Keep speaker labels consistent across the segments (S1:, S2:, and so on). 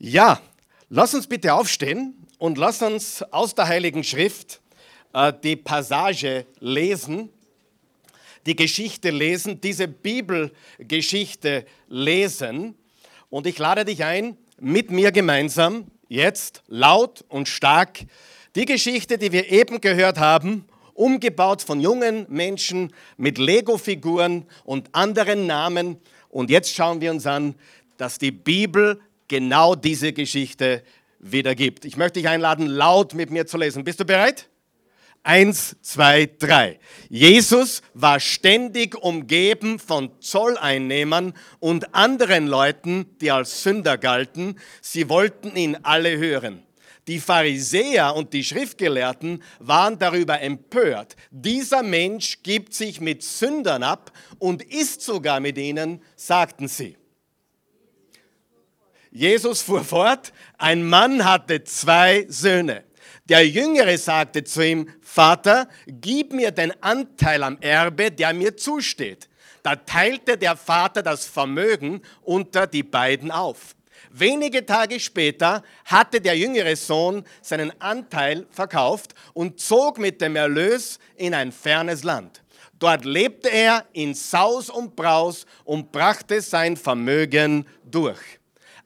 S1: Ja, lass uns bitte aufstehen und lass uns aus der Heiligen Schrift äh, die Passage lesen, die Geschichte lesen, diese Bibelgeschichte lesen. Und ich lade dich ein, mit mir gemeinsam jetzt laut und stark die Geschichte, die wir eben gehört haben, umgebaut von jungen Menschen mit Lego-Figuren und anderen Namen. Und jetzt schauen wir uns an, dass die Bibel genau diese Geschichte wiedergibt. Ich möchte dich einladen, laut mit mir zu lesen. Bist du bereit? Eins, zwei, drei. Jesus war ständig umgeben von Zolleinnehmern und anderen Leuten, die als Sünder galten. Sie wollten ihn alle hören. Die Pharisäer und die Schriftgelehrten waren darüber empört. Dieser Mensch gibt sich mit Sündern ab und isst sogar mit ihnen, sagten sie. Jesus fuhr fort, ein Mann hatte zwei Söhne. Der Jüngere sagte zu ihm, Vater, gib mir den Anteil am Erbe, der mir zusteht. Da teilte der Vater das Vermögen unter die beiden auf. Wenige Tage später hatte der jüngere Sohn seinen Anteil verkauft und zog mit dem Erlös in ein fernes Land. Dort lebte er in Saus und Braus und brachte sein Vermögen durch.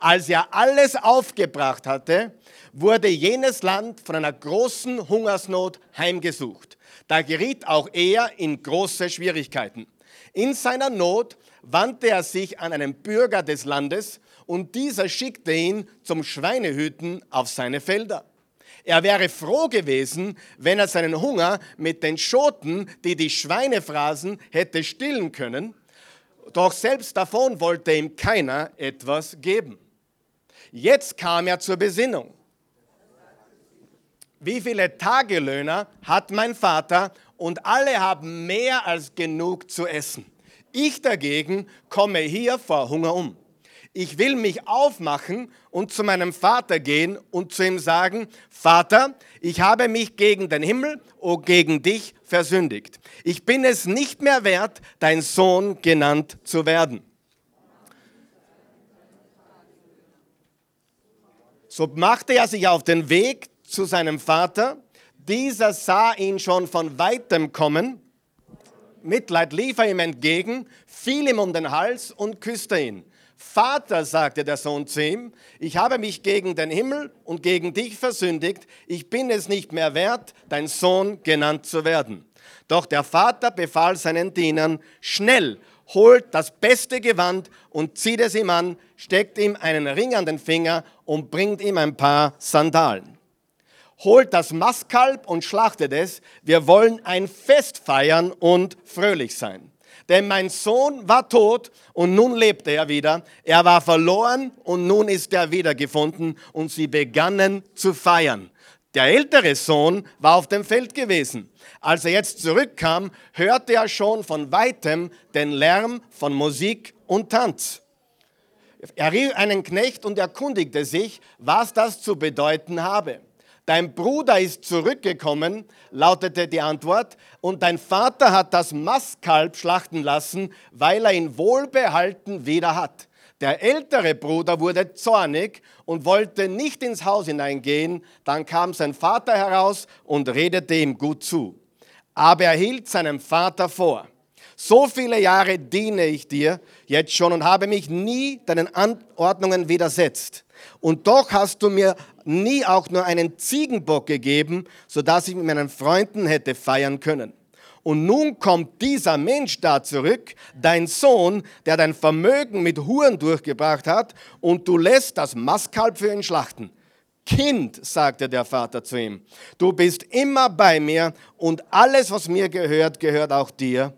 S1: Als er alles aufgebracht hatte, wurde jenes Land von einer großen Hungersnot heimgesucht. Da geriet auch er in große Schwierigkeiten. In seiner Not wandte er sich an einen Bürger des Landes und dieser schickte ihn zum Schweinehüten auf seine Felder. Er wäre froh gewesen, wenn er seinen Hunger mit den Schoten, die die Schweine fraßen, hätte stillen können. Doch selbst davon wollte ihm keiner etwas geben. Jetzt kam er zur Besinnung. Wie viele Tagelöhner hat mein Vater und alle haben mehr als genug zu essen. Ich dagegen komme hier vor Hunger um. Ich will mich aufmachen und zu meinem Vater gehen und zu ihm sagen, Vater, ich habe mich gegen den Himmel und gegen dich versündigt. Ich bin es nicht mehr wert, dein Sohn genannt zu werden. So machte er sich auf den Weg zu seinem Vater. Dieser sah ihn schon von weitem kommen. Mitleid lief er ihm entgegen, fiel ihm um den Hals und küsste ihn. Vater, sagte der Sohn zu ihm, ich habe mich gegen den Himmel und gegen dich versündigt, ich bin es nicht mehr wert, dein Sohn genannt zu werden. Doch der Vater befahl seinen Dienern, schnell, holt das beste Gewand und zieht es ihm an, steckt ihm einen Ring an den Finger und bringt ihm ein paar Sandalen. Holt das Mastkalb und schlachtet es. Wir wollen ein Fest feiern und fröhlich sein. Denn mein Sohn war tot und nun lebt er wieder. Er war verloren und nun ist er wiedergefunden und sie begannen zu feiern. Der ältere Sohn war auf dem Feld gewesen. Als er jetzt zurückkam, hörte er schon von weitem den Lärm von Musik und Tanz. Er rief einen Knecht und erkundigte sich, was das zu bedeuten habe. Dein Bruder ist zurückgekommen, lautete die Antwort, und dein Vater hat das Mastkalb schlachten lassen, weil er ihn wohlbehalten wieder hat. Der ältere Bruder wurde zornig und wollte nicht ins Haus hineingehen. Dann kam sein Vater heraus und redete ihm gut zu. Aber er hielt seinem Vater vor. So viele Jahre diene ich dir jetzt schon und habe mich nie deinen Anordnungen widersetzt. Und doch hast du mir nie auch nur einen Ziegenbock gegeben, sodass ich mit meinen Freunden hätte feiern können. Und nun kommt dieser Mensch da zurück, dein Sohn, der dein Vermögen mit Huren durchgebracht hat, und du lässt das Mastkalb für ihn schlachten. Kind, sagte der Vater zu ihm, du bist immer bei mir und alles, was mir gehört, gehört auch dir.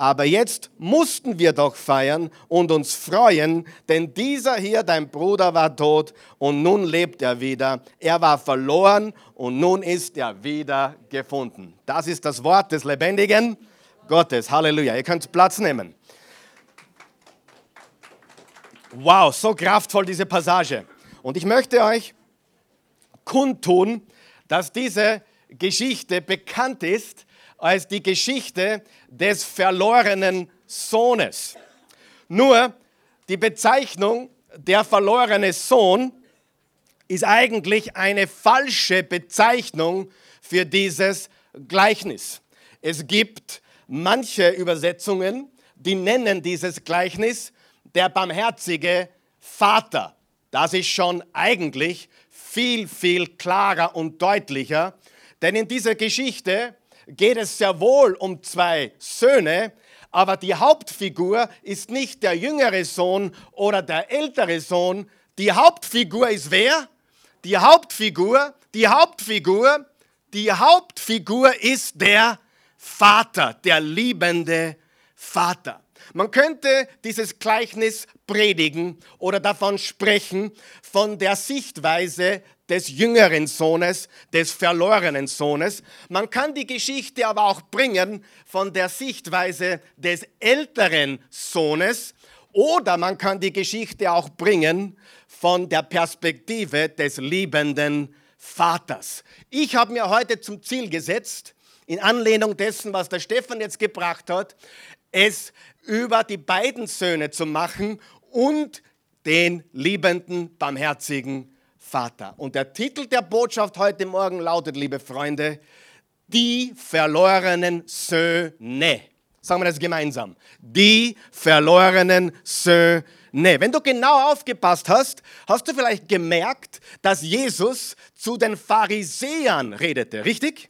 S1: Aber jetzt mussten wir doch feiern und uns freuen, denn dieser hier, dein Bruder, war tot und nun lebt er wieder. Er war verloren und nun ist er wieder gefunden. Das ist das Wort des lebendigen Gottes. Halleluja. Ihr könnt Platz nehmen. Wow, so kraftvoll diese Passage. Und ich möchte euch kundtun, dass diese Geschichte bekannt ist als die Geschichte des verlorenen Sohnes. Nur die Bezeichnung der verlorene Sohn ist eigentlich eine falsche Bezeichnung für dieses Gleichnis. Es gibt manche Übersetzungen, die nennen dieses Gleichnis der barmherzige Vater. Das ist schon eigentlich viel, viel klarer und deutlicher, denn in dieser Geschichte geht es sehr wohl um zwei Söhne, aber die Hauptfigur ist nicht der jüngere Sohn oder der ältere Sohn. Die Hauptfigur ist wer? Die Hauptfigur, die Hauptfigur, die Hauptfigur ist der Vater, der liebende Vater. Man könnte dieses Gleichnis predigen oder davon sprechen, von der Sichtweise des jüngeren Sohnes, des verlorenen Sohnes. Man kann die Geschichte aber auch bringen von der Sichtweise des älteren Sohnes oder man kann die Geschichte auch bringen von der Perspektive des liebenden Vaters. Ich habe mir heute zum Ziel gesetzt, in Anlehnung dessen, was der Stefan jetzt gebracht hat, es über die beiden Söhne zu machen und den liebenden, barmherzigen Vater. Und der Titel der Botschaft heute Morgen lautet, liebe Freunde, die verlorenen Söhne. Sagen wir das gemeinsam. Die verlorenen Söhne. Wenn du genau aufgepasst hast, hast du vielleicht gemerkt, dass Jesus zu den Pharisäern redete, richtig?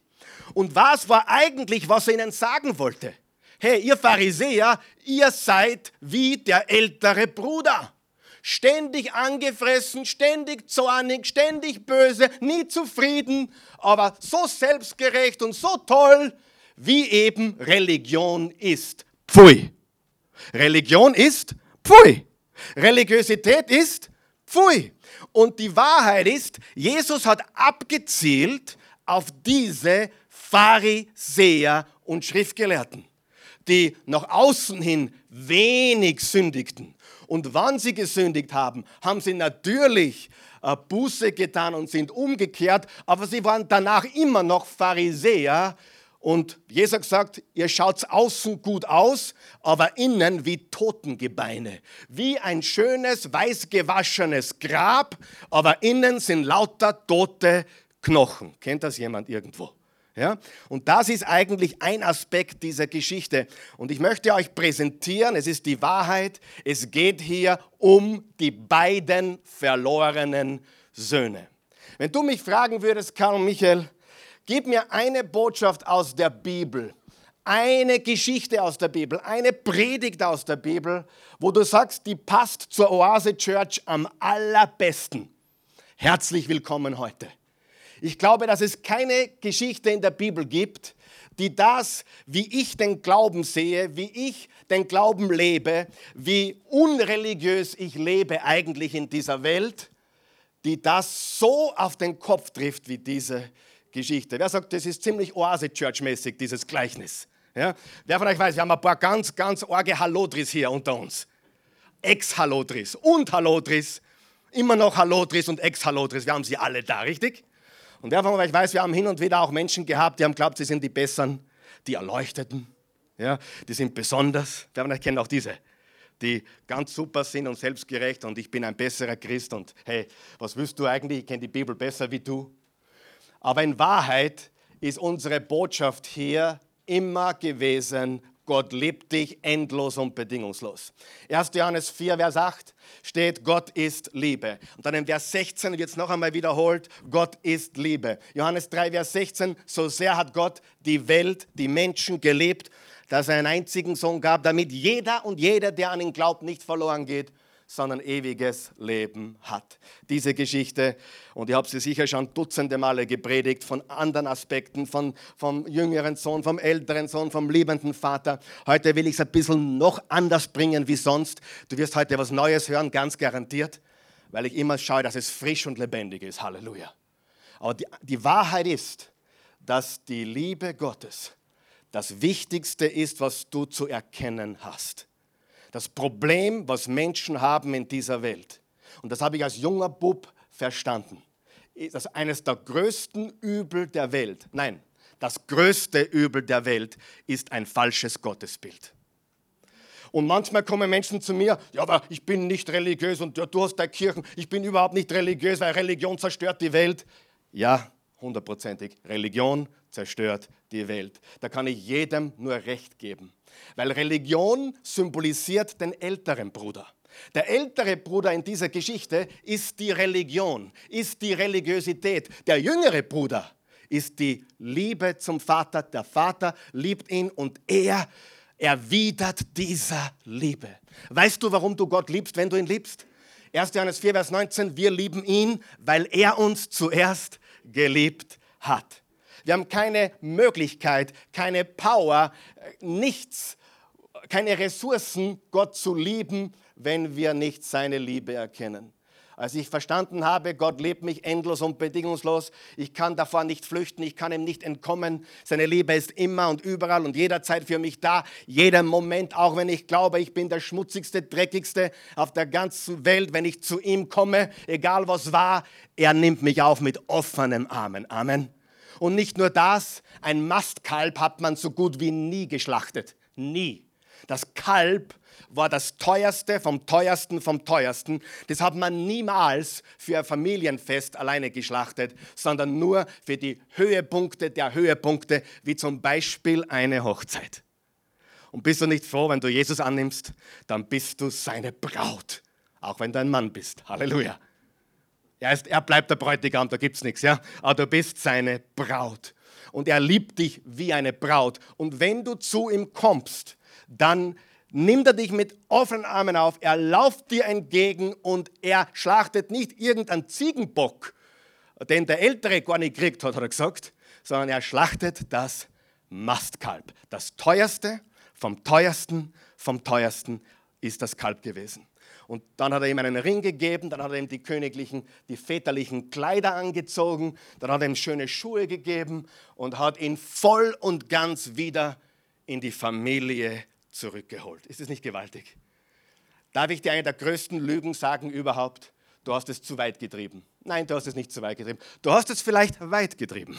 S1: Und was war eigentlich, was er ihnen sagen wollte? Hey, ihr Pharisäer, ihr seid wie der ältere Bruder ständig angefressen, ständig zornig, ständig böse, nie zufrieden, aber so selbstgerecht und so toll, wie eben Religion ist. Pfui. Religion ist Pfui. Religiosität ist Pfui. Und die Wahrheit ist, Jesus hat abgezielt auf diese Pharisäer und Schriftgelehrten, die nach außen hin wenig sündigten und wann sie gesündigt haben, haben sie natürlich äh, Buße getan und sind umgekehrt, aber sie waren danach immer noch Pharisäer. Und Jesus sagt, ihr schaut außen gut aus, aber innen wie Totengebeine. Wie ein schönes, weiß gewaschenes Grab, aber innen sind lauter tote Knochen. Kennt das jemand irgendwo? Ja? Und das ist eigentlich ein Aspekt dieser Geschichte. Und ich möchte euch präsentieren, es ist die Wahrheit, es geht hier um die beiden verlorenen Söhne. Wenn du mich fragen würdest, Karl Michael, gib mir eine Botschaft aus der Bibel, eine Geschichte aus der Bibel, eine Predigt aus der Bibel, wo du sagst, die passt zur Oase Church am allerbesten. Herzlich willkommen heute. Ich glaube, dass es keine Geschichte in der Bibel gibt, die das, wie ich den Glauben sehe, wie ich den Glauben lebe, wie unreligiös ich lebe eigentlich in dieser Welt, die das so auf den Kopf trifft wie diese Geschichte. Wer sagt, das ist ziemlich Oase-Church-mäßig, dieses Gleichnis? Ja? Wer von euch weiß, wir haben ein paar ganz, ganz arge Hallodris hier unter uns. Ex-Hallodris und Hallodris, immer noch Hallodris und Ex-Hallodris, wir haben sie alle da, richtig? Und wer von euch weiß, wir haben hin und wieder auch Menschen gehabt, die haben glaubt, sie sind die Besseren, die Erleuchteten, ja, die sind besonders. Wer von euch kennt auch diese, die ganz super sind und selbstgerecht und ich bin ein besserer Christ und hey, was willst du eigentlich? Ich kenne die Bibel besser wie du. Aber in Wahrheit ist unsere Botschaft hier immer gewesen, Gott liebt dich endlos und bedingungslos. 1. Johannes 4, Vers 8 steht, Gott ist Liebe. Und dann in Vers 16 wird es noch einmal wiederholt, Gott ist Liebe. Johannes 3, Vers 16, so sehr hat Gott die Welt, die Menschen geliebt, dass er einen einzigen Sohn gab, damit jeder und jeder, der an ihn glaubt, nicht verloren geht, sondern ewiges Leben hat. Diese Geschichte, und ich habe sie sicher schon dutzende Male gepredigt, von anderen Aspekten, von, vom jüngeren Sohn, vom älteren Sohn, vom liebenden Vater. Heute will ich es ein bisschen noch anders bringen wie sonst. Du wirst heute was Neues hören, ganz garantiert, weil ich immer schaue, dass es frisch und lebendig ist. Halleluja. Aber die, die Wahrheit ist, dass die Liebe Gottes das Wichtigste ist, was du zu erkennen hast das Problem, was Menschen haben in dieser Welt. Und das habe ich als junger Bub verstanden. Das ist eines der größten Übel der Welt. Nein, das größte Übel der Welt ist ein falsches Gottesbild. Und manchmal kommen Menschen zu mir, ja, aber ich bin nicht religiös und du hast deine Kirchen, ich bin überhaupt nicht religiös, weil Religion zerstört die Welt. Ja, hundertprozentig. Religion zerstört die Welt. Da kann ich jedem nur recht geben. Weil Religion symbolisiert den älteren Bruder. Der ältere Bruder in dieser Geschichte ist die Religion, ist die Religiosität. Der jüngere Bruder ist die Liebe zum Vater. Der Vater liebt ihn und er erwidert dieser Liebe. Weißt du, warum du Gott liebst, wenn du ihn liebst? 1. Johannes 4, Vers 19, wir lieben ihn, weil er uns zuerst geliebt hat. Wir haben keine Möglichkeit, keine Power, nichts, keine Ressourcen, Gott zu lieben, wenn wir nicht seine Liebe erkennen. Als ich verstanden habe, Gott liebt mich endlos und bedingungslos, ich kann davor nicht flüchten, ich kann ihm nicht entkommen. Seine Liebe ist immer und überall und jederzeit für mich da, jeden Moment, auch wenn ich glaube, ich bin der schmutzigste, dreckigste auf der ganzen Welt, wenn ich zu ihm komme, egal was war, er nimmt mich auf mit offenen Armen. Amen. Und nicht nur das, ein Mastkalb hat man so gut wie nie geschlachtet. Nie. Das Kalb war das teuerste vom teuersten vom teuersten. Das hat man niemals für ein Familienfest alleine geschlachtet, sondern nur für die Höhepunkte der Höhepunkte, wie zum Beispiel eine Hochzeit. Und bist du nicht froh, wenn du Jesus annimmst, dann bist du seine Braut, auch wenn du ein Mann bist. Halleluja. Er, ist, er bleibt der Bräutigam, da gibt es nichts, ja. Aber du bist seine Braut. Und er liebt dich wie eine Braut. Und wenn du zu ihm kommst, dann nimmt er dich mit offenen Armen auf, er lauft dir entgegen und er schlachtet nicht irgendeinen Ziegenbock, den der Ältere gar nicht kriegt hat, hat er gesagt, sondern er schlachtet das Mastkalb. Das teuerste vom teuersten vom teuersten ist das Kalb gewesen. Und dann hat er ihm einen Ring gegeben, dann hat er ihm die königlichen, die väterlichen Kleider angezogen, dann hat er ihm schöne Schuhe gegeben und hat ihn voll und ganz wieder in die Familie zurückgeholt. Ist es nicht gewaltig? Darf ich dir eine der größten Lügen sagen überhaupt? Du hast es zu weit getrieben. Nein, du hast es nicht zu weit getrieben. Du hast es vielleicht weit getrieben,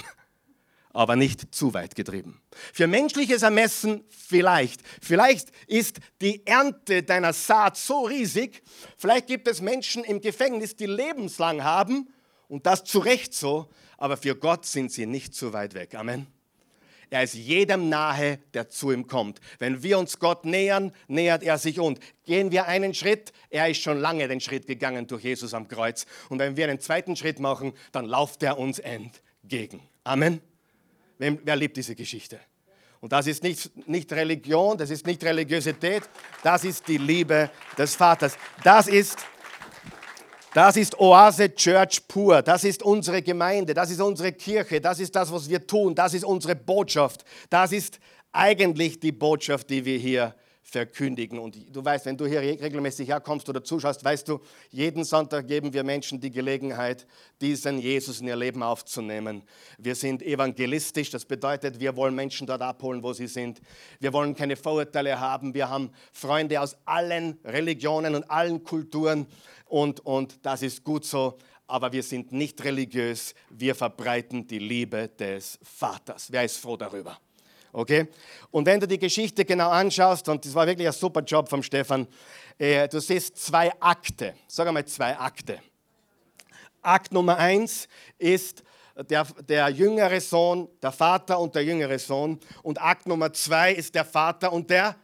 S1: aber nicht zu weit getrieben. Für menschliches Ermessen vielleicht. Vielleicht ist die Ernte deiner Saat so riesig. Vielleicht gibt es Menschen im Gefängnis, die lebenslang haben und das zu Recht so, aber für Gott sind sie nicht zu weit weg. Amen. Er ist jedem nahe, der zu ihm kommt. Wenn wir uns Gott nähern, nähert er sich uns. Gehen wir einen Schritt, er ist schon lange den Schritt gegangen durch Jesus am Kreuz. Und wenn wir einen zweiten Schritt machen, dann lauft er uns entgegen. Amen. Wer, liebt diese Geschichte? Und das ist nicht, nicht Religion, das ist nicht Religiosität, das ist die Liebe des Vaters. Das ist das ist Oase Church pur. Das ist unsere Gemeinde. Das ist unsere Kirche. Das ist das, was wir tun. Das ist unsere Botschaft. Das ist eigentlich die Botschaft, die wir hier verkündigen. Und du weißt, wenn du hier regelmäßig herkommst oder zuschaust, weißt du, jeden Sonntag geben wir Menschen die Gelegenheit, diesen Jesus in ihr Leben aufzunehmen. Wir sind evangelistisch, das bedeutet, wir wollen Menschen dort abholen, wo sie sind. Wir wollen keine Vorurteile haben. Wir haben Freunde aus allen Religionen und allen Kulturen und, und das ist gut so, aber wir sind nicht religiös, wir verbreiten die Liebe des Vaters. Wer ist froh darüber? Okay? Und wenn du die Geschichte genau anschaust, und das war wirklich ein super Job vom Stefan, äh, du siehst zwei Akte. Sag einmal zwei Akte. Akt Nummer eins ist der, der jüngere Sohn, der Vater und der jüngere Sohn. Und Akt Nummer zwei ist der Vater und der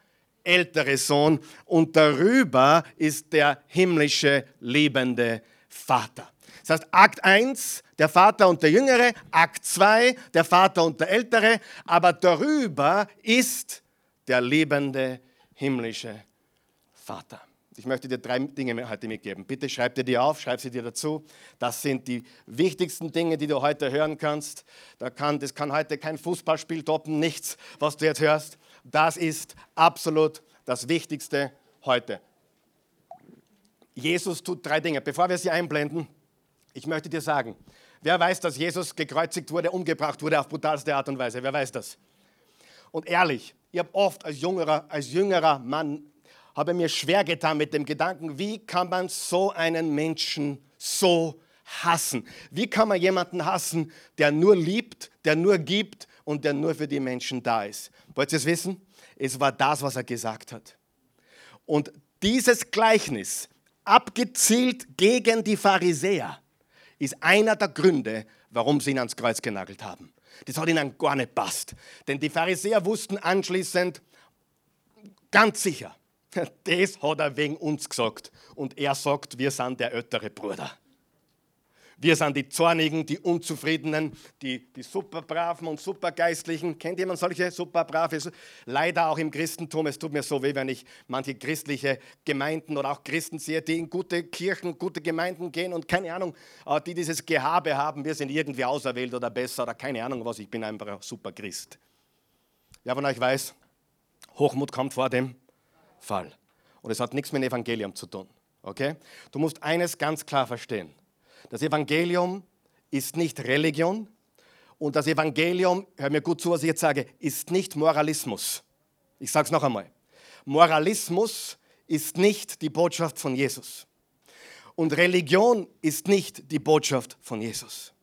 S1: ältere Sohn und darüber ist der himmlische liebende Vater. Das heißt, Akt 1, der Vater und der Jüngere, Akt 2, der Vater und der Ältere, aber darüber ist der liebende himmlische Vater. Ich möchte dir drei Dinge heute mitgeben. Bitte schreib dir die auf, schreib sie dir dazu. Das sind die wichtigsten Dinge, die du heute hören kannst. Da kann, das kann heute kein Fußballspiel toppen, nichts, was du jetzt hörst. Das ist absolut das Wichtigste heute. Jesus tut drei Dinge. Bevor wir sie einblenden, ich möchte dir sagen, wer weiß, dass Jesus gekreuzigt wurde, umgebracht wurde auf brutalste Art und Weise? Wer weiß das? Und ehrlich, ich habe oft als jüngerer, als jüngerer Mann habe mir schwer getan mit dem Gedanken, wie kann man so einen Menschen so hassen? Wie kann man jemanden hassen, der nur liebt, der nur gibt und der nur für die Menschen da ist? Wollt ihr es wissen? Es war das, was er gesagt hat. Und dieses Gleichnis, abgezielt gegen die Pharisäer, ist einer der Gründe, warum sie ihn ans Kreuz genagelt haben. Das hat ihnen gar nicht passt. Denn die Pharisäer wussten anschließend ganz sicher, das hat er wegen uns gesagt. Und er sagt, wir sind der ältere Bruder. Wir sind die Zornigen, die Unzufriedenen, die, die Superbraven und Supergeistlichen. Kennt jemand solche Superbrave? Leider auch im Christentum. Es tut mir so weh, wenn ich manche christliche Gemeinden oder auch Christen sehe, die in gute Kirchen, gute Gemeinden gehen und keine Ahnung, äh, die dieses Gehabe haben, wir sind irgendwie auserwählt oder besser oder keine Ahnung was, ich bin einfach ein super Christ. Wer von euch weiß, Hochmut kommt vor dem Fall. Und es hat nichts mit dem Evangelium zu tun. Okay? Du musst eines ganz klar verstehen. Das Evangelium ist nicht Religion und das Evangelium, hör mir gut zu, was ich jetzt sage, ist nicht Moralismus. Ich sage es noch einmal. Moralismus ist nicht die Botschaft von Jesus. Und Religion ist nicht die Botschaft von Jesus.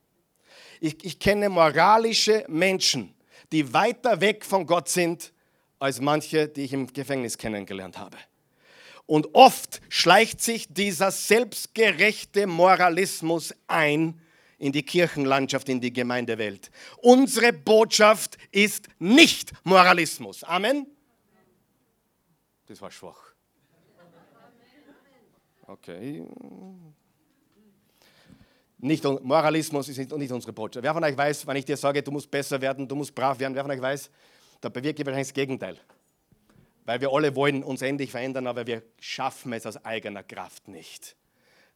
S1: Ich, ich kenne moralische Menschen, die weiter weg von Gott sind als manche, die ich im Gefängnis kennengelernt habe. Und oft schleicht sich dieser selbstgerechte Moralismus ein in die Kirchenlandschaft, in die Gemeindewelt. Unsere Botschaft ist nicht Moralismus. Amen. Das war schwach. Okay. Nicht, Moralismus ist nicht unsere Botschaft. Wer von euch weiß, wenn ich dir sage, du musst besser werden, du musst brav werden, wer von euch weiß, da bewirke ich wahrscheinlich das Gegenteil. Weil wir alle wollen uns endlich verändern, aber wir schaffen es aus eigener Kraft nicht.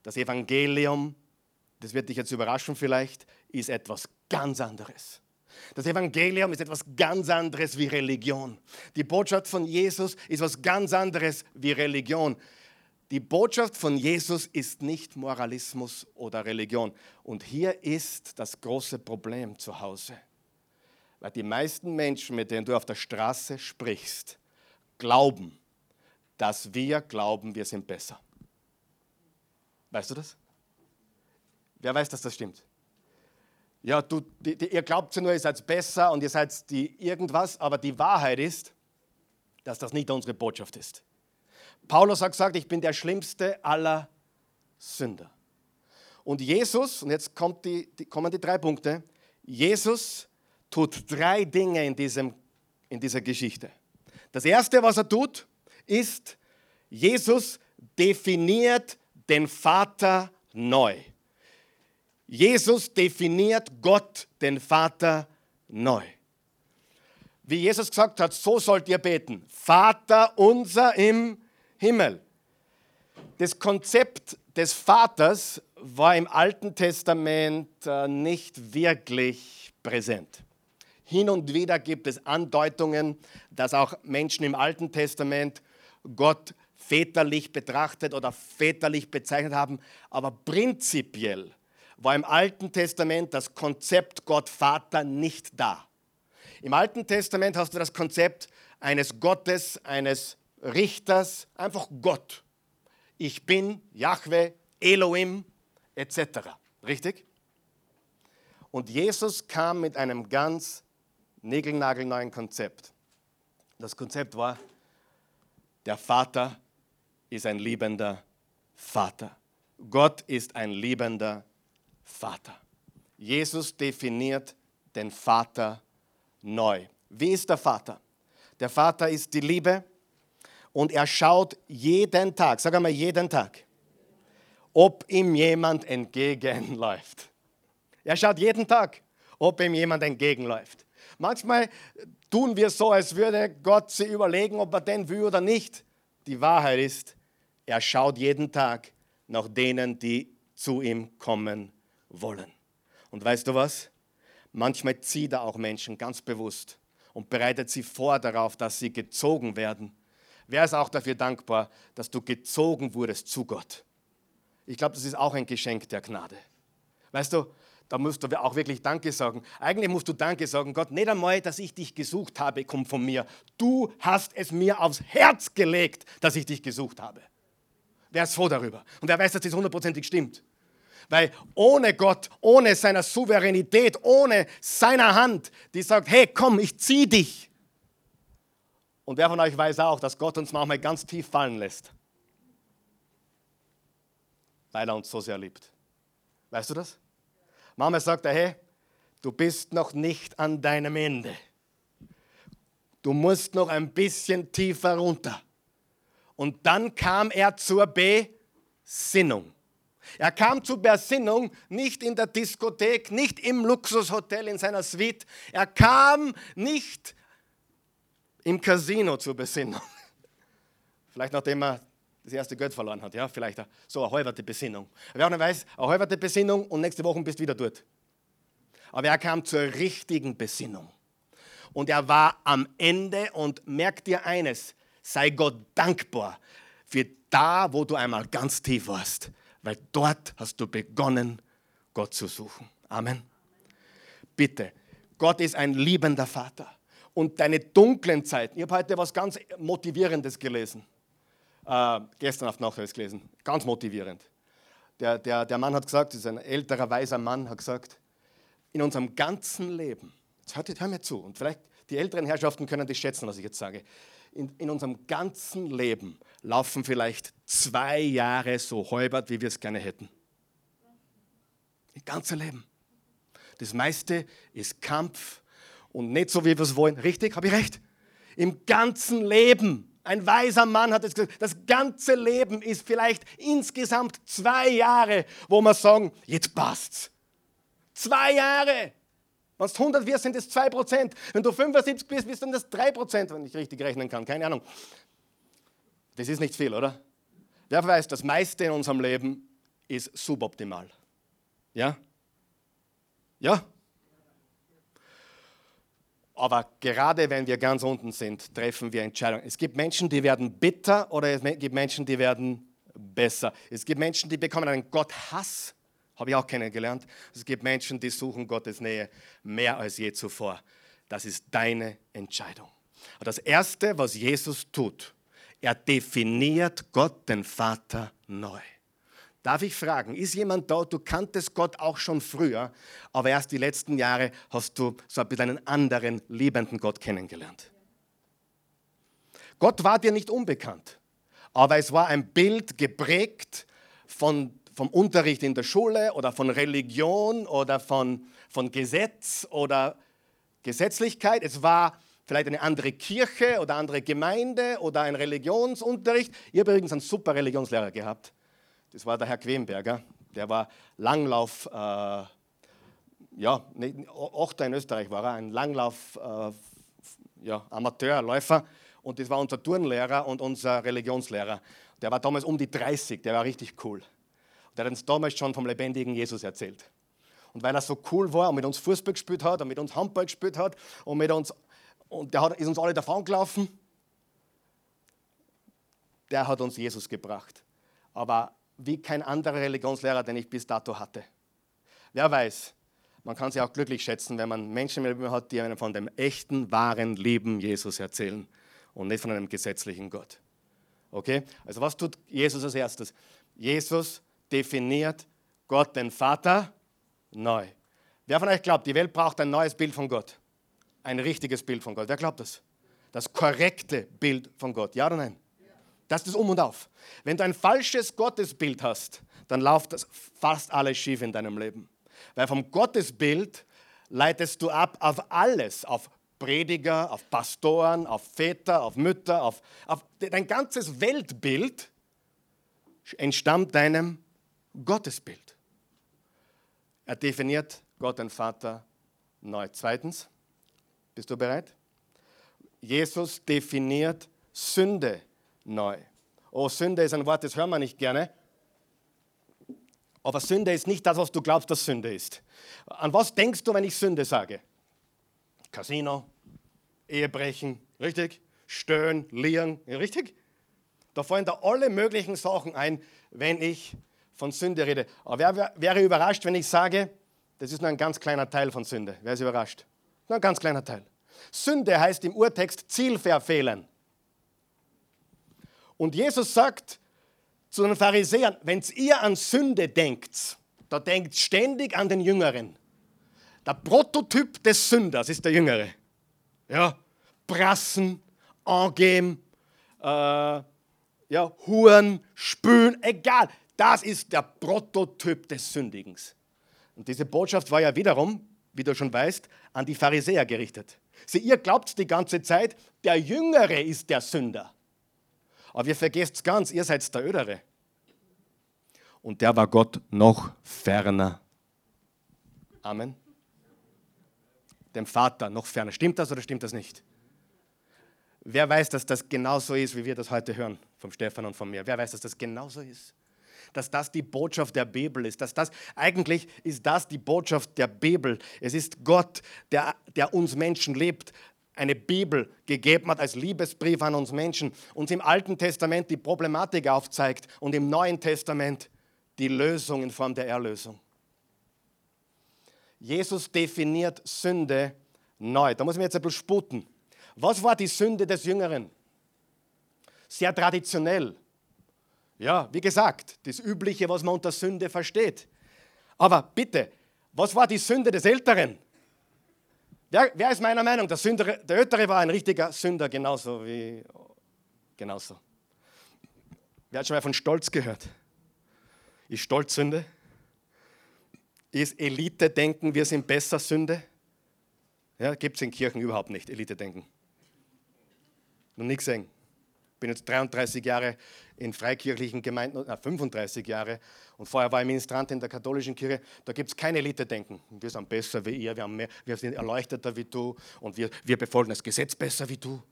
S1: Das Evangelium, das wird dich jetzt überraschen vielleicht, ist etwas ganz anderes. Das Evangelium ist etwas ganz anderes wie Religion. Die Botschaft von Jesus ist etwas ganz anderes wie Religion. Die Botschaft von Jesus ist nicht Moralismus oder Religion. Und hier ist das große Problem zu Hause. Weil die meisten Menschen, mit denen du auf der Straße sprichst, glauben, dass wir glauben, wir sind besser. Weißt du das? Wer weiß, dass das stimmt? Ja, du, die, die, ihr glaubt ja nur, ihr seid besser und ihr seid die irgendwas, aber die Wahrheit ist, dass das nicht unsere Botschaft ist. Paulus hat gesagt, ich bin der schlimmste aller Sünder. Und Jesus, und jetzt die, die, kommen die drei Punkte, Jesus tut drei Dinge in, diesem, in dieser Geschichte. Das Erste, was er tut, ist, Jesus definiert den Vater neu. Jesus definiert Gott, den Vater, neu. Wie Jesus gesagt hat, so sollt ihr beten. Vater unser im Himmel. Das Konzept des Vaters war im Alten Testament äh, nicht wirklich präsent. Hin und wieder gibt es Andeutungen, dass auch Menschen im Alten Testament Gott väterlich betrachtet oder väterlich bezeichnet haben. Aber prinzipiell war im Alten Testament das Konzept Gott Vater nicht da. Im Alten Testament hast du das Konzept eines Gottes, eines Richters, einfach Gott. Ich bin Yahweh, Elohim etc. Richtig? Und Jesus kam mit einem ganz negelnagelneuen Konzept. Das Konzept war, der Vater ist ein liebender Vater. Gott ist ein liebender Vater. Jesus definiert den Vater neu. Wie ist der Vater? Der Vater ist die Liebe und er schaut jeden Tag, sag einmal jeden Tag, ob ihm jemand entgegenläuft. Er schaut jeden Tag, ob ihm jemand entgegenläuft. Manchmal tun wir so, als würde Gott sich überlegen, ob er den will oder nicht. Die Wahrheit ist, er schaut jeden Tag nach denen, die zu ihm kommen wollen. Und weißt du was? Manchmal zieht er auch Menschen ganz bewusst und bereitet sie vor darauf, dass sie gezogen werden. Wer ist auch dafür dankbar, dass du gezogen wurdest zu Gott? Ich glaube, das ist auch ein Geschenk der Gnade. Weißt du, da musst du auch wirklich Danke sagen. Eigentlich musst du Danke sagen, Gott, nicht einmal, dass ich dich gesucht habe, kommt von mir. Du hast es mir aufs Herz gelegt, dass ich dich gesucht habe. Wer ist froh darüber? Und wer weiß, dass das hundertprozentig stimmt? Weil ohne Gott, ohne seiner Souveränität, ohne seiner Hand, die sagt, hey, komm, ich zieh dich. Und wer von euch weiß auch, dass Gott uns manchmal ganz tief fallen lässt? Weil er uns so sehr liebt. Weißt du das? Mama sagt hey, du bist noch nicht an deinem Ende. Du musst noch ein bisschen tiefer runter. Und dann kam er zur Besinnung. Er kam zur Besinnung nicht in der Diskothek, nicht im Luxushotel in seiner Suite. Er kam nicht im Casino zur Besinnung. Vielleicht nachdem er das erste Geld verloren hat, ja, vielleicht so eine halberte Besinnung. Wer auch nicht weiß, eine halberte Besinnung und nächste Woche bist du wieder dort. Aber er kam zur richtigen Besinnung. Und er war am Ende und merk dir eines, sei Gott dankbar für da, wo du einmal ganz tief warst, weil dort hast du begonnen, Gott zu suchen. Amen. Bitte, Gott ist ein liebender Vater. Und deine dunklen Zeiten, ich habe heute was ganz Motivierendes gelesen. Äh, gestern auf ich es gelesen. Ganz motivierend. Der, der, der Mann hat gesagt, das ist ein älterer, weiser Mann, hat gesagt, in unserem ganzen Leben, jetzt hört, hör mir zu, und vielleicht die älteren Herrschaften können das schätzen, was ich jetzt sage. In, in unserem ganzen Leben laufen vielleicht zwei Jahre so halbert, wie wir es gerne hätten. Das ganze Leben. Das meiste ist Kampf und nicht so, wie wir es wollen. Richtig? Habe ich recht? Im ganzen Leben. Ein weiser Mann hat es gesagt, das ganze Leben ist vielleicht insgesamt zwei Jahre, wo wir sagen, jetzt passt's. Zwei Jahre. Wenn du 100 wirst, sind es 2%. Wenn du 75 bist, bist dann das 3%, wenn ich richtig rechnen kann. Keine Ahnung. Das ist nicht viel, oder? Wer weiß, das meiste in unserem Leben ist suboptimal. Ja? Ja? Aber gerade wenn wir ganz unten sind, treffen wir Entscheidungen. Es gibt Menschen, die werden bitter oder es gibt Menschen, die werden besser. Es gibt Menschen, die bekommen einen Gott-Hass habe ich auch kennengelernt. Es gibt Menschen, die suchen Gottes Nähe mehr als je zuvor. Das ist deine Entscheidung. Das Erste, was Jesus tut, er definiert Gott, den Vater, neu. Darf ich fragen, ist jemand da, du kanntest Gott auch schon früher, aber erst die letzten Jahre hast du so ein bisschen einen anderen, liebenden Gott kennengelernt? Gott war dir nicht unbekannt, aber es war ein Bild geprägt von vom Unterricht in der Schule oder von Religion oder von, von Gesetz oder Gesetzlichkeit. Es war vielleicht eine andere Kirche oder andere Gemeinde oder ein Religionsunterricht. Ich habe übrigens einen super Religionslehrer gehabt. Das war der Herr Quemberger. Der war Langlauf, äh, ja, Ochter in Österreich war er, ein Langlauf, äh, ja, Amateurläufer. Und das war unser Turnlehrer und unser Religionslehrer. Der war damals um die 30, der war richtig cool. Der hat uns damals schon vom lebendigen Jesus erzählt. Und weil er so cool war und mit uns Fußball gespielt hat und mit uns Handball gespielt hat und mit uns, und der hat, ist uns alle davon gelaufen, der hat uns Jesus gebracht. Aber wie kein anderer Religionslehrer, den ich bis dato hatte. Wer weiß, man kann sich auch glücklich schätzen, wenn man Menschen hat, die einem von dem echten, wahren, lieben Jesus erzählen und nicht von einem gesetzlichen Gott. Okay? Also was tut Jesus als erstes? Jesus definiert Gott den Vater neu. Wer von euch glaubt, die Welt braucht ein neues Bild von Gott? Ein richtiges Bild von Gott. Wer glaubt das? Das korrekte Bild von Gott. Ja oder nein? Das ist Um und Auf. Wenn du ein falsches Gottesbild hast, dann läuft das fast alles schief in deinem Leben. Weil vom Gottesbild leitest du ab auf alles, auf Prediger, auf Pastoren, auf Väter, auf Mütter, auf, auf dein ganzes Weltbild entstammt deinem Gottesbild. Er definiert Gott den Vater neu. Zweitens, bist du bereit? Jesus definiert Sünde neu. Oh, Sünde ist ein Wort, das hören wir nicht gerne. Aber Sünde ist nicht das, was du glaubst, dass Sünde ist. An was denkst du, wenn ich Sünde sage? Casino, Ehebrechen, richtig? Stöhnen, Lieren, richtig? Da fallen da alle möglichen Sachen ein, wenn ich von Sünde rede. Aber wer wäre überrascht, wenn ich sage, das ist nur ein ganz kleiner Teil von Sünde? Wer ist überrascht? Nur ein ganz kleiner Teil. Sünde heißt im Urtext Ziel verfehlen. Und Jesus sagt zu den Pharisäern, wenn ihr an Sünde denkt, da denkt ständig an den Jüngeren. Der Prototyp des Sünders ist der Jüngere. Ja, Prassen, angeben, äh, ja, Huren, Spülen, egal. Das ist der Prototyp des Sündigens. Und diese Botschaft war ja wiederum, wie du schon weißt, an die Pharisäer gerichtet. Sie, ihr glaubt die ganze Zeit, der Jüngere ist der Sünder. Aber ihr vergesst es ganz, ihr seid der Ödere. Und der war Gott noch ferner. Amen. Dem Vater noch ferner. Stimmt das oder stimmt das nicht? Wer weiß, dass das genauso ist, wie wir das heute hören, vom Stefan und von mir? Wer weiß, dass das genauso ist? Dass das die Botschaft der Bibel ist. Dass das, eigentlich ist das die Botschaft der Bibel. Es ist Gott, der, der uns Menschen lebt, eine Bibel gegeben hat als Liebesbrief an uns Menschen, uns im Alten Testament die Problematik aufzeigt und im Neuen Testament die Lösung in Form der Erlösung. Jesus definiert Sünde neu. Da muss ich mir jetzt ein bisschen sputen. Was war die Sünde des Jüngeren? Sehr traditionell. Ja, wie gesagt, das Übliche, was man unter Sünde versteht. Aber bitte, was war die Sünde des Älteren? Wer, wer ist meiner Meinung? Der, Sünder, der Ältere war ein richtiger Sünder, genauso wie. Genauso. Wer hat schon mal von Stolz gehört? Ist Stolz Sünde? Ist Elite-Denken, wir sind besser Sünde? Ja, gibt es in Kirchen überhaupt nicht, Elite-Denken. Noch nie gesehen. Bin jetzt 33 Jahre in freikirchlichen Gemeinden, na, 35 Jahre und vorher war ich Ministrant in der katholischen Kirche. Da gibt es kein Elite-Denken. Wir sind besser wie ihr, wir, haben mehr, wir sind erleuchteter wie du und wir, wir befolgen das Gesetz besser wie du.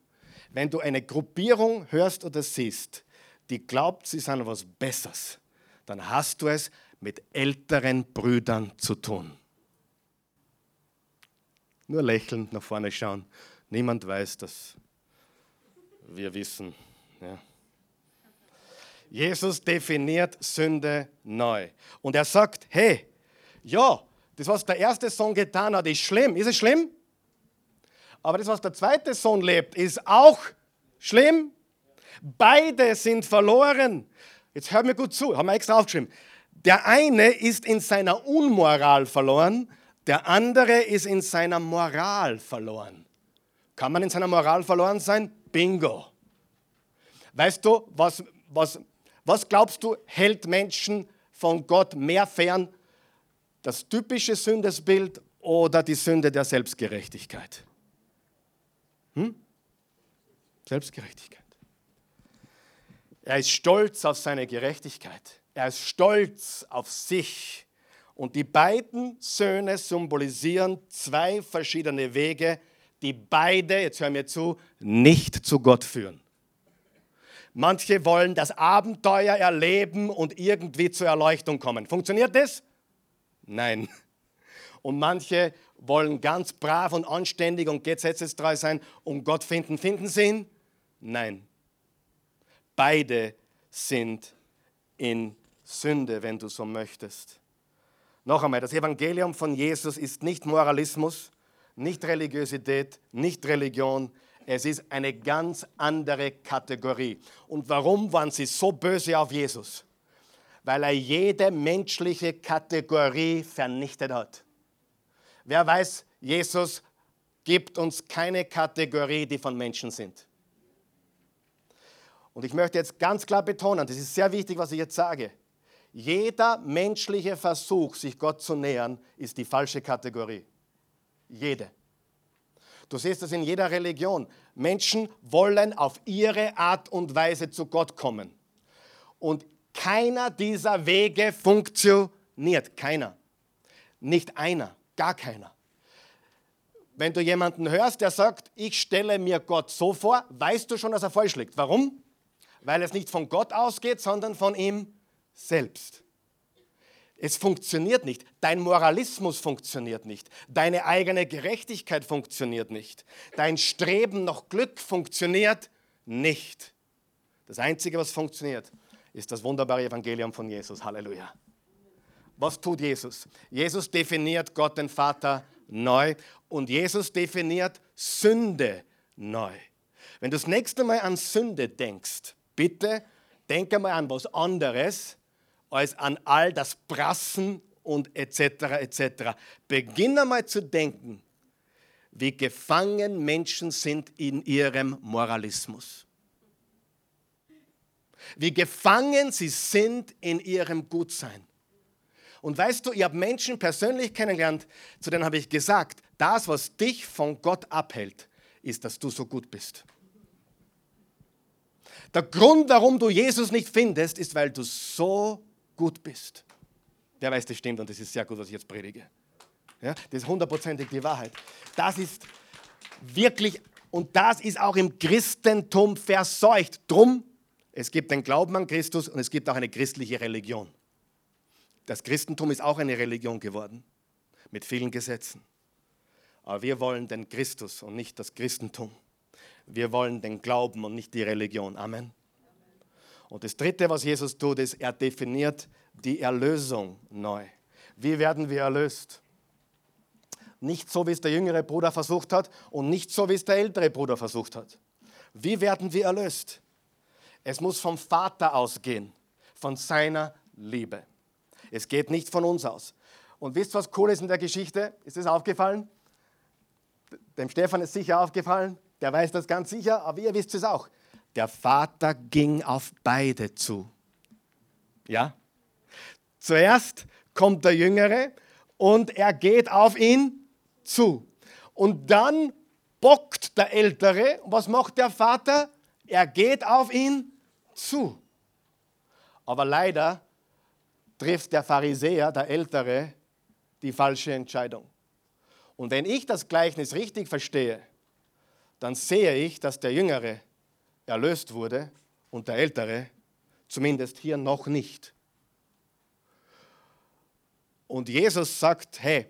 S1: Wenn du eine Gruppierung hörst oder siehst, die glaubt, sie sind was Besseres, dann hast du es mit älteren Brüdern zu tun. Nur lächelnd nach vorne schauen. Niemand weiß, dass wir wissen. Ja. Jesus definiert Sünde neu. Und er sagt, hey, ja, das, was der erste Sohn getan hat, ist schlimm. Ist es schlimm? Aber das, was der zweite Sohn lebt, ist auch schlimm. Beide sind verloren. Jetzt hört mir gut zu, haben wir extra aufgeschrieben. Der eine ist in seiner Unmoral verloren, der andere ist in seiner Moral verloren. Kann man in seiner Moral verloren sein? Bingo. Weißt du, was, was, was glaubst du, hält Menschen von Gott mehr fern? Das typische Sündesbild oder die Sünde der Selbstgerechtigkeit? Hm? Selbstgerechtigkeit. Er ist stolz auf seine Gerechtigkeit. Er ist stolz auf sich. Und die beiden Söhne symbolisieren zwei verschiedene Wege, die beide, jetzt hören wir zu, nicht zu Gott führen. Manche wollen das Abenteuer erleben und irgendwie zur Erleuchtung kommen. Funktioniert das? Nein. Und manche wollen ganz brav und anständig und gesetzestreu sein und Gott finden. Finden sie ihn? Nein. Beide sind in Sünde, wenn du so möchtest. Noch einmal, das Evangelium von Jesus ist nicht Moralismus, nicht Religiosität, nicht Religion. Es ist eine ganz andere Kategorie. Und warum waren sie so böse auf Jesus? Weil er jede menschliche Kategorie vernichtet hat. Wer weiß, Jesus gibt uns keine Kategorie, die von Menschen sind. Und ich möchte jetzt ganz klar betonen, das ist sehr wichtig, was ich jetzt sage. Jeder menschliche Versuch, sich Gott zu nähern, ist die falsche Kategorie. Jede. Du siehst das in jeder Religion. Menschen wollen auf ihre Art und Weise zu Gott kommen. Und keiner dieser Wege funktioniert. Keiner. Nicht einer. Gar keiner. Wenn du jemanden hörst, der sagt, ich stelle mir Gott so vor, weißt du schon, dass er falsch liegt. Warum? weil es nicht von Gott ausgeht, sondern von ihm selbst. Es funktioniert nicht. Dein Moralismus funktioniert nicht. Deine eigene Gerechtigkeit funktioniert nicht. Dein Streben nach Glück funktioniert nicht. Das Einzige, was funktioniert, ist das wunderbare Evangelium von Jesus. Halleluja. Was tut Jesus? Jesus definiert Gott den Vater neu und Jesus definiert Sünde neu. Wenn du das nächste Mal an Sünde denkst, Bitte denke mal an was anderes als an all das Prassen und etc. etc. Beginne mal zu denken, wie gefangen Menschen sind in ihrem Moralismus. Wie gefangen sie sind in ihrem Gutsein. Und weißt du, ich habe Menschen persönlich kennengelernt, zu denen habe ich gesagt, das, was dich von Gott abhält, ist, dass du so gut bist. Der Grund, warum du Jesus nicht findest, ist, weil du so gut bist. Wer weiß, das stimmt und das ist sehr gut, was ich jetzt predige. Ja, das ist hundertprozentig die Wahrheit. Das ist wirklich, und das ist auch im Christentum verseucht. Drum, es gibt den Glauben an Christus und es gibt auch eine christliche Religion. Das Christentum ist auch eine Religion geworden, mit vielen Gesetzen. Aber wir wollen den Christus und nicht das Christentum. Wir wollen den Glauben und nicht die Religion. Amen. Und das Dritte, was Jesus tut, ist, er definiert die Erlösung neu. Wie werden wir erlöst? Nicht so, wie es der jüngere Bruder versucht hat und nicht so, wie es der ältere Bruder versucht hat. Wie werden wir erlöst? Es muss vom Vater ausgehen, von seiner Liebe. Es geht nicht von uns aus. Und wisst ihr, was cool ist in der Geschichte? Ist es aufgefallen? Dem Stefan ist sicher aufgefallen. Der weiß das ganz sicher, aber ihr wisst es auch. Der Vater ging auf beide zu. Ja? Zuerst kommt der Jüngere und er geht auf ihn zu. Und dann bockt der Ältere. Was macht der Vater? Er geht auf ihn zu. Aber leider trifft der Pharisäer, der Ältere, die falsche Entscheidung. Und wenn ich das Gleichnis richtig verstehe, dann sehe ich, dass der Jüngere erlöst wurde und der Ältere zumindest hier noch nicht. Und Jesus sagt, hey,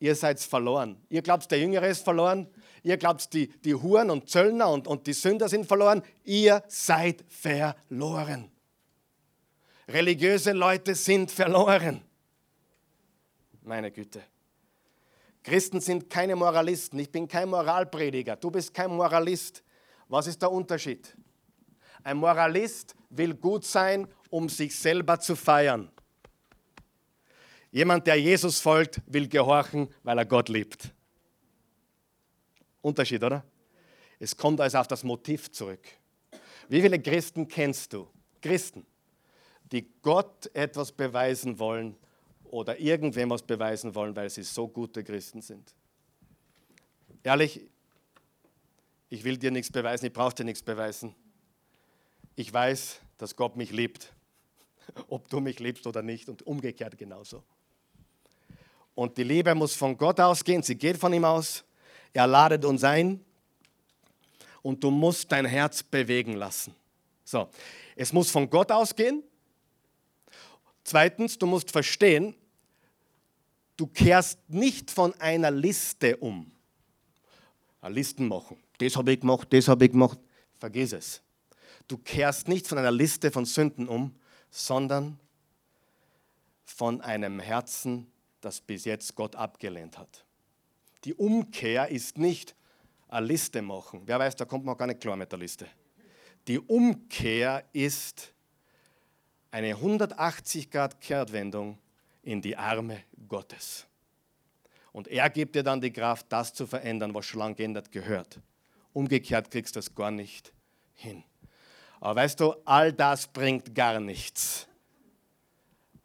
S1: ihr seid verloren. Ihr glaubt, der Jüngere ist verloren. Ihr glaubt, die, die Huren und Zöllner und, und die Sünder sind verloren. Ihr seid verloren. Religiöse Leute sind verloren. Meine Güte. Christen sind keine Moralisten. Ich bin kein Moralprediger. Du bist kein Moralist. Was ist der Unterschied? Ein Moralist will gut sein, um sich selber zu feiern. Jemand, der Jesus folgt, will gehorchen, weil er Gott liebt. Unterschied, oder? Es kommt also auf das Motiv zurück. Wie viele Christen kennst du? Christen, die Gott etwas beweisen wollen oder irgendwem was beweisen wollen, weil sie so gute Christen sind. Ehrlich, ich will dir nichts beweisen, ich brauche dir nichts beweisen. Ich weiß, dass Gott mich liebt, ob du mich liebst oder nicht und umgekehrt genauso. Und die Liebe muss von Gott ausgehen, sie geht von ihm aus. Er ladet uns ein und du musst dein Herz bewegen lassen. So, es muss von Gott ausgehen. Zweitens, du musst verstehen, du kehrst nicht von einer Liste um. Listen machen. Das habe ich gemacht, das habe ich gemacht. Vergiss es. Du kehrst nicht von einer Liste von Sünden um, sondern von einem Herzen, das bis jetzt Gott abgelehnt hat. Die Umkehr ist nicht eine Liste machen. Wer weiß, da kommt man gar nicht klar mit der Liste. Die Umkehr ist eine 180 Grad Kehrtwendung in die Arme Gottes. Und er gibt dir dann die Kraft, das zu verändern, was schon lange geändert gehört. Umgekehrt kriegst du das gar nicht hin. Aber weißt du, all das bringt gar nichts,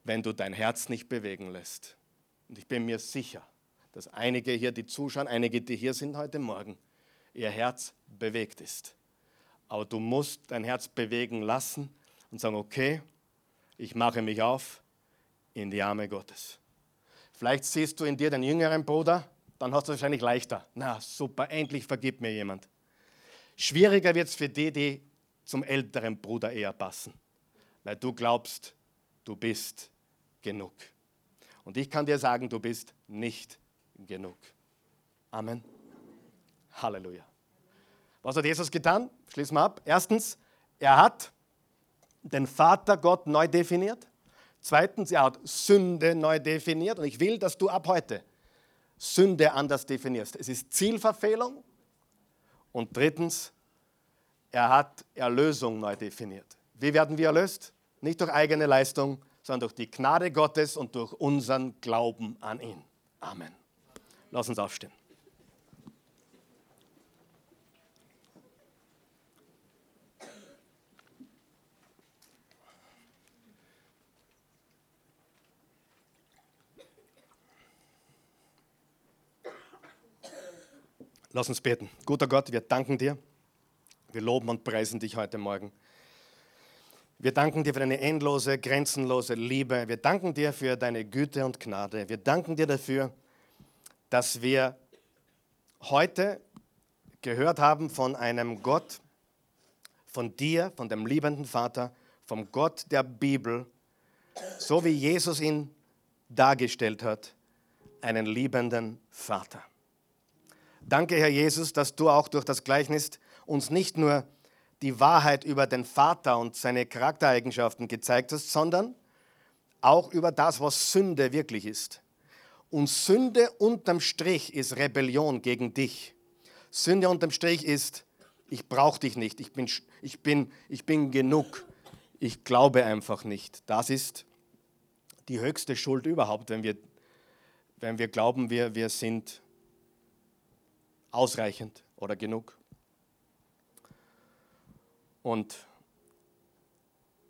S1: wenn du dein Herz nicht bewegen lässt. Und ich bin mir sicher, dass einige hier, die zuschauen, einige, die hier sind heute Morgen, ihr Herz bewegt ist. Aber du musst dein Herz bewegen lassen und sagen, okay, ich mache mich auf in die Arme Gottes. Vielleicht siehst du in dir den jüngeren Bruder, dann hast du es wahrscheinlich leichter. Na super, endlich vergibt mir jemand. Schwieriger wird es für die, die zum älteren Bruder eher passen, weil du glaubst, du bist genug. Und ich kann dir sagen, du bist nicht genug. Amen. Halleluja. Was hat Jesus getan? Schließen wir ab. Erstens, er hat den Vater Gott neu definiert. Zweitens, er hat Sünde neu definiert und ich will, dass du ab heute Sünde anders definierst. Es ist Zielverfehlung. Und drittens, er hat Erlösung neu definiert. Wie werden wir erlöst? Nicht durch eigene Leistung, sondern durch die Gnade Gottes und durch unseren Glauben an ihn. Amen. Lass uns aufstehen. Lass uns beten. Guter Gott, wir danken dir. Wir loben und preisen dich heute Morgen. Wir danken dir für deine endlose, grenzenlose Liebe. Wir danken dir für deine Güte und Gnade. Wir danken dir dafür, dass wir heute gehört haben von einem Gott, von dir, von dem liebenden Vater, vom Gott der Bibel, so wie Jesus ihn dargestellt hat, einen liebenden Vater. Danke, Herr Jesus, dass du auch durch das Gleichnis uns nicht nur die Wahrheit über den Vater und seine Charaktereigenschaften gezeigt hast, sondern auch über das, was Sünde wirklich ist. Und Sünde unterm Strich ist Rebellion gegen dich. Sünde unterm Strich ist, ich brauche dich nicht, ich bin, ich, bin, ich bin genug, ich glaube einfach nicht. Das ist die höchste Schuld überhaupt, wenn wir, wenn wir glauben, wir, wir sind ausreichend oder genug. Und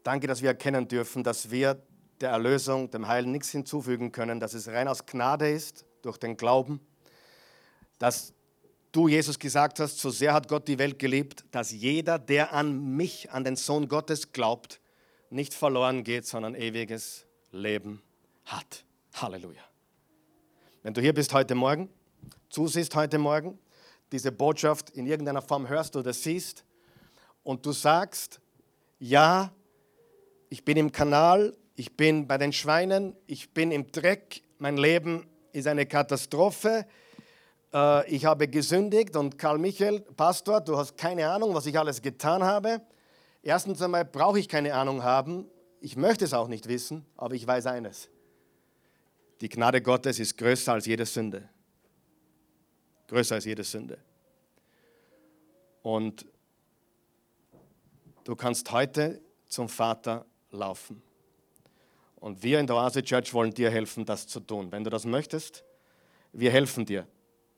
S1: danke, dass wir erkennen dürfen, dass wir der Erlösung, dem Heil nichts hinzufügen können, dass es rein aus Gnade ist, durch den Glauben, dass du, Jesus, gesagt hast, so sehr hat Gott die Welt geliebt, dass jeder, der an mich, an den Sohn Gottes glaubt, nicht verloren geht, sondern ewiges Leben hat. Halleluja. Wenn du hier bist heute Morgen, zusiehst heute Morgen, diese Botschaft in irgendeiner Form hörst oder siehst und du sagst, ja, ich bin im Kanal, ich bin bei den Schweinen, ich bin im Dreck, mein Leben ist eine Katastrophe, äh, ich habe gesündigt und Karl Michael, Pastor, du hast keine Ahnung, was ich alles getan habe. Erstens einmal brauche ich keine Ahnung haben, ich möchte es auch nicht wissen, aber ich weiß eines. Die Gnade Gottes ist größer als jede Sünde. Größer als jede Sünde. Und du kannst heute zum Vater laufen. Und wir in der Oase Church wollen dir helfen, das zu tun. Wenn du das möchtest, wir helfen dir.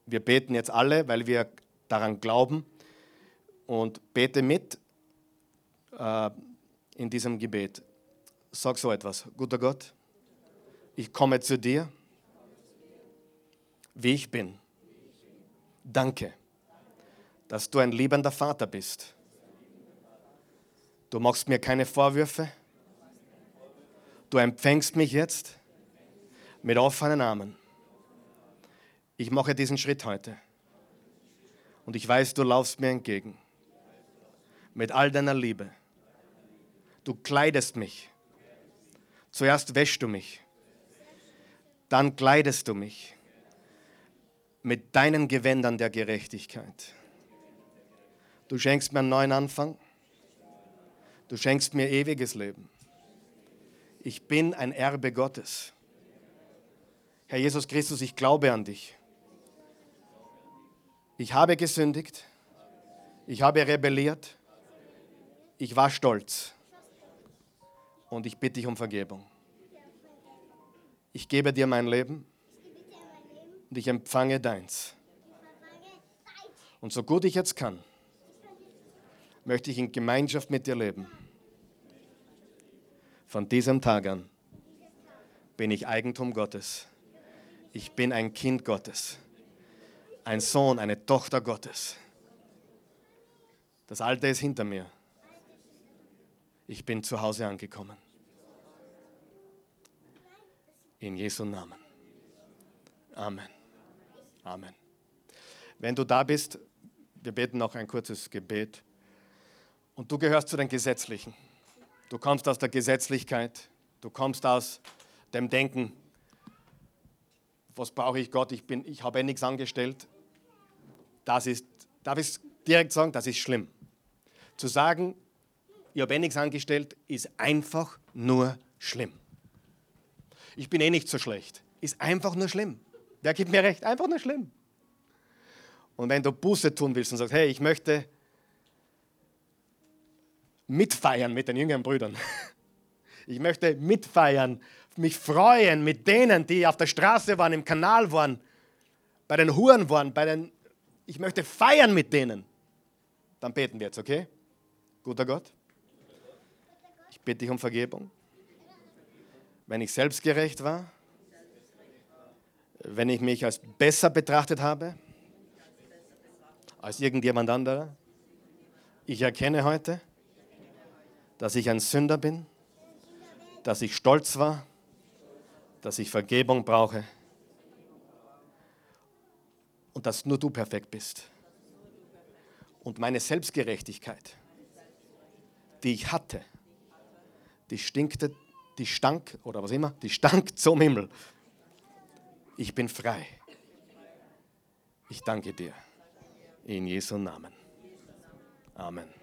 S1: Wir beten jetzt alle, weil wir daran glauben. Und bete mit äh, in diesem Gebet. Sag so etwas. Guter Gott, ich komme zu dir, wie ich bin. Danke, dass du ein liebender Vater bist. Du machst mir keine Vorwürfe. Du empfängst mich jetzt mit offenen Armen. Ich mache diesen Schritt heute. Und ich weiß, du laufst mir entgegen. Mit all deiner Liebe. Du kleidest mich. Zuerst wäschst du mich. Dann kleidest du mich mit deinen Gewändern der Gerechtigkeit. Du schenkst mir einen neuen Anfang. Du schenkst mir ewiges Leben. Ich bin ein Erbe Gottes. Herr Jesus Christus, ich glaube an dich. Ich habe gesündigt. Ich habe rebelliert. Ich war stolz. Und ich bitte dich um Vergebung. Ich gebe dir mein Leben und ich empfange deins. Und so gut ich jetzt kann, möchte ich in Gemeinschaft mit dir leben. Von diesem Tag an bin ich Eigentum Gottes. Ich bin ein Kind Gottes, ein Sohn, eine Tochter Gottes. Das Alte ist hinter mir. Ich bin zu Hause angekommen. In Jesu Namen. Amen. Amen. Wenn du da bist, wir beten noch ein kurzes Gebet. Und du gehörst zu den Gesetzlichen. Du kommst aus der Gesetzlichkeit. Du kommst aus dem Denken, was brauche ich Gott? Ich, bin, ich habe eh nichts angestellt. Das ist, darf ich direkt sagen, das ist schlimm. Zu sagen, ich habe eh nichts angestellt, ist einfach nur schlimm. Ich bin eh nicht so schlecht. Ist einfach nur schlimm. Wer gibt mir recht? Einfach nur schlimm. Und wenn du Buße tun willst und sagst, hey, ich möchte mitfeiern mit den jüngeren Brüdern. Ich möchte mitfeiern, mich freuen mit denen, die auf der Straße waren, im Kanal waren, bei den Huren waren, bei den ich möchte feiern mit denen. Dann beten wir jetzt, okay? Guter Gott. Ich bitte dich um Vergebung. Wenn ich selbstgerecht war, wenn ich mich als besser betrachtet habe, als irgendjemand anderer. Ich erkenne heute, dass ich ein Sünder bin, dass ich stolz war, dass ich Vergebung brauche und dass nur du perfekt bist. Und meine Selbstgerechtigkeit, die ich hatte, die stinkte, die stank oder was immer, die stank zum Himmel. Ich bin frei. Ich danke dir. In Jesu Namen. Amen.